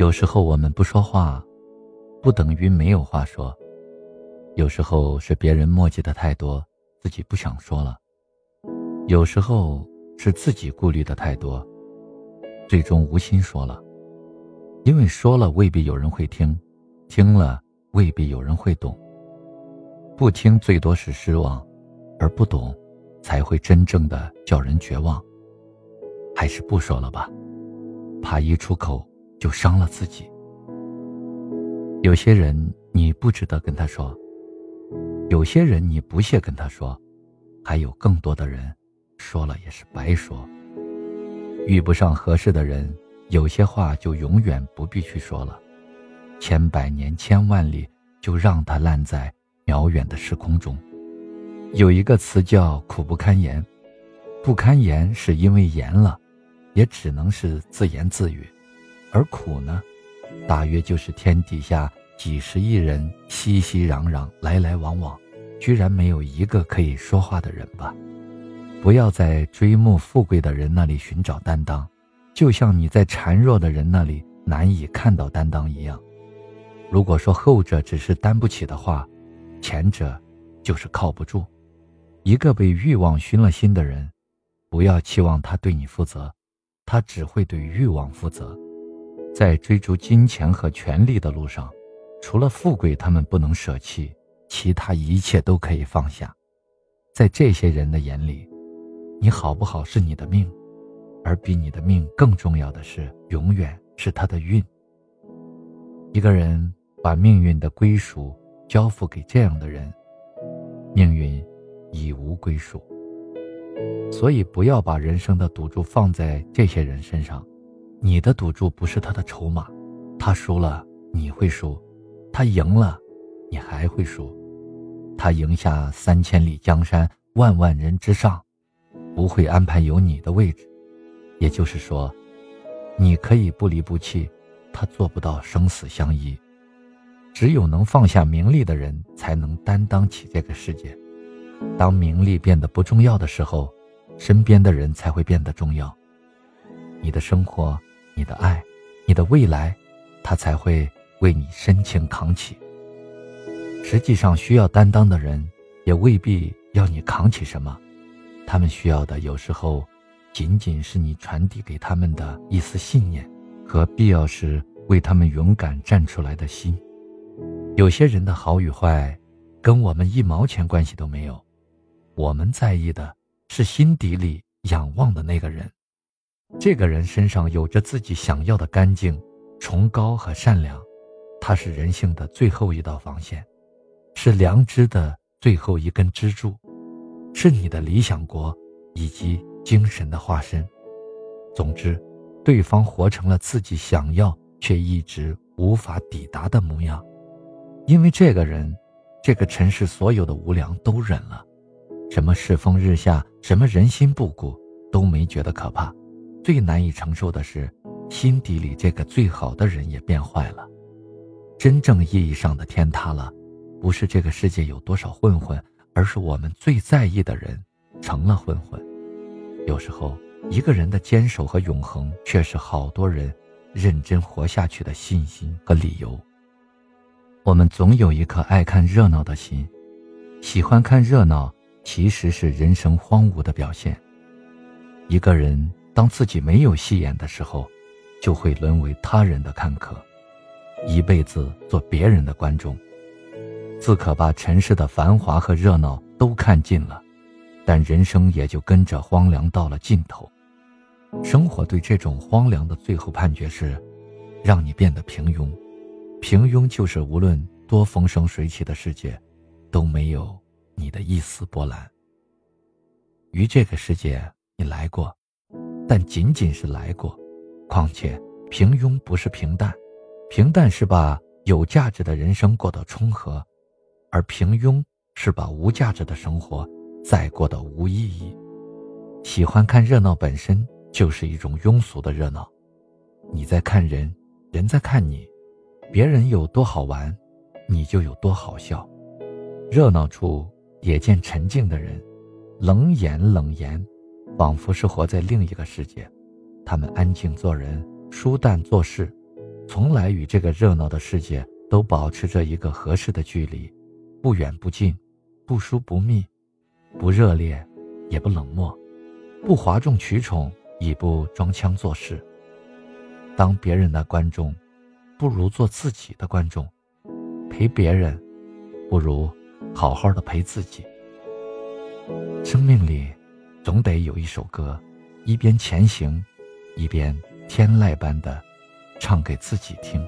有时候我们不说话，不等于没有话说。有时候是别人墨迹的太多，自己不想说了；有时候是自己顾虑的太多，最终无心说了。因为说了未必有人会听，听了未必有人会懂。不听最多是失望，而不懂，才会真正的叫人绝望。还是不说了吧，怕一出口就伤了自己。有些人你不值得跟他说，有些人你不屑跟他说，还有更多的人，说了也是白说。遇不上合适的人，有些话就永远不必去说了。千百年千万里，就让它烂在遥远的时空中。有一个词叫苦不堪言，不堪言是因为言了。也只能是自言自语，而苦呢，大约就是天底下几十亿人熙熙攘攘来来往往，居然没有一个可以说话的人吧？不要在追慕富贵的人那里寻找担当，就像你在孱弱的人那里难以看到担当一样。如果说后者只是担不起的话，前者就是靠不住。一个被欲望熏了心的人，不要期望他对你负责。他只会对欲望负责，在追逐金钱和权力的路上，除了富贵，他们不能舍弃，其他一切都可以放下。在这些人的眼里，你好不好是你的命，而比你的命更重要的是，永远是他的运。一个人把命运的归属交付给这样的人，命运已无归属。所以，不要把人生的赌注放在这些人身上。你的赌注不是他的筹码，他输了你会输，他赢了你还会输。他赢下三千里江山，万万人之上，不会安排有你的位置。也就是说，你可以不离不弃，他做不到生死相依。只有能放下名利的人，才能担当起这个世界。当名利变得不重要的时候，身边的人才会变得重要。你的生活、你的爱、你的未来，他才会为你深情扛起。实际上，需要担当的人，也未必要你扛起什么，他们需要的有时候，仅仅是你传递给他们的一丝信念，和必要时为他们勇敢站出来的心。有些人的好与坏，跟我们一毛钱关系都没有。我们在意的是心底里仰望的那个人，这个人身上有着自己想要的干净、崇高和善良，他是人性的最后一道防线，是良知的最后一根支柱，是你的理想国以及精神的化身。总之，对方活成了自己想要却一直无法抵达的模样，因为这个人，这个尘世所有的无良都忍了。什么世风日下，什么人心不古，都没觉得可怕。最难以承受的是，心底里这个最好的人也变坏了。真正意义上的天塌了，不是这个世界有多少混混，而是我们最在意的人成了混混。有时候，一个人的坚守和永恒，却是好多人认真活下去的信心和理由。我们总有一颗爱看热闹的心，喜欢看热闹。其实是人生荒芜的表现。一个人当自己没有戏演的时候，就会沦为他人的看客，一辈子做别人的观众，自可把尘世的繁华和热闹都看尽了，但人生也就跟着荒凉到了尽头。生活对这种荒凉的最后判决是，让你变得平庸。平庸就是无论多风生水起的世界，都没有。你的一丝波澜。于这个世界，你来过，但仅仅是来过。况且，平庸不是平淡，平淡是把有价值的人生过得充和，而平庸是把无价值的生活再过得无意义。喜欢看热闹本身就是一种庸俗的热闹。你在看人，人在看你，别人有多好玩，你就有多好笑。热闹处。也见沉静的人，冷眼冷言，仿佛是活在另一个世界。他们安静做人，舒淡做事，从来与这个热闹的世界都保持着一个合适的距离，不远不近，不疏不密，不热烈，也不冷漠，不哗众取宠，也不装腔作势。当别人的观众，不如做自己的观众；陪别人，不如好好的陪自己。生命里，总得有一首歌，一边前行，一边天籁般的唱给自己听。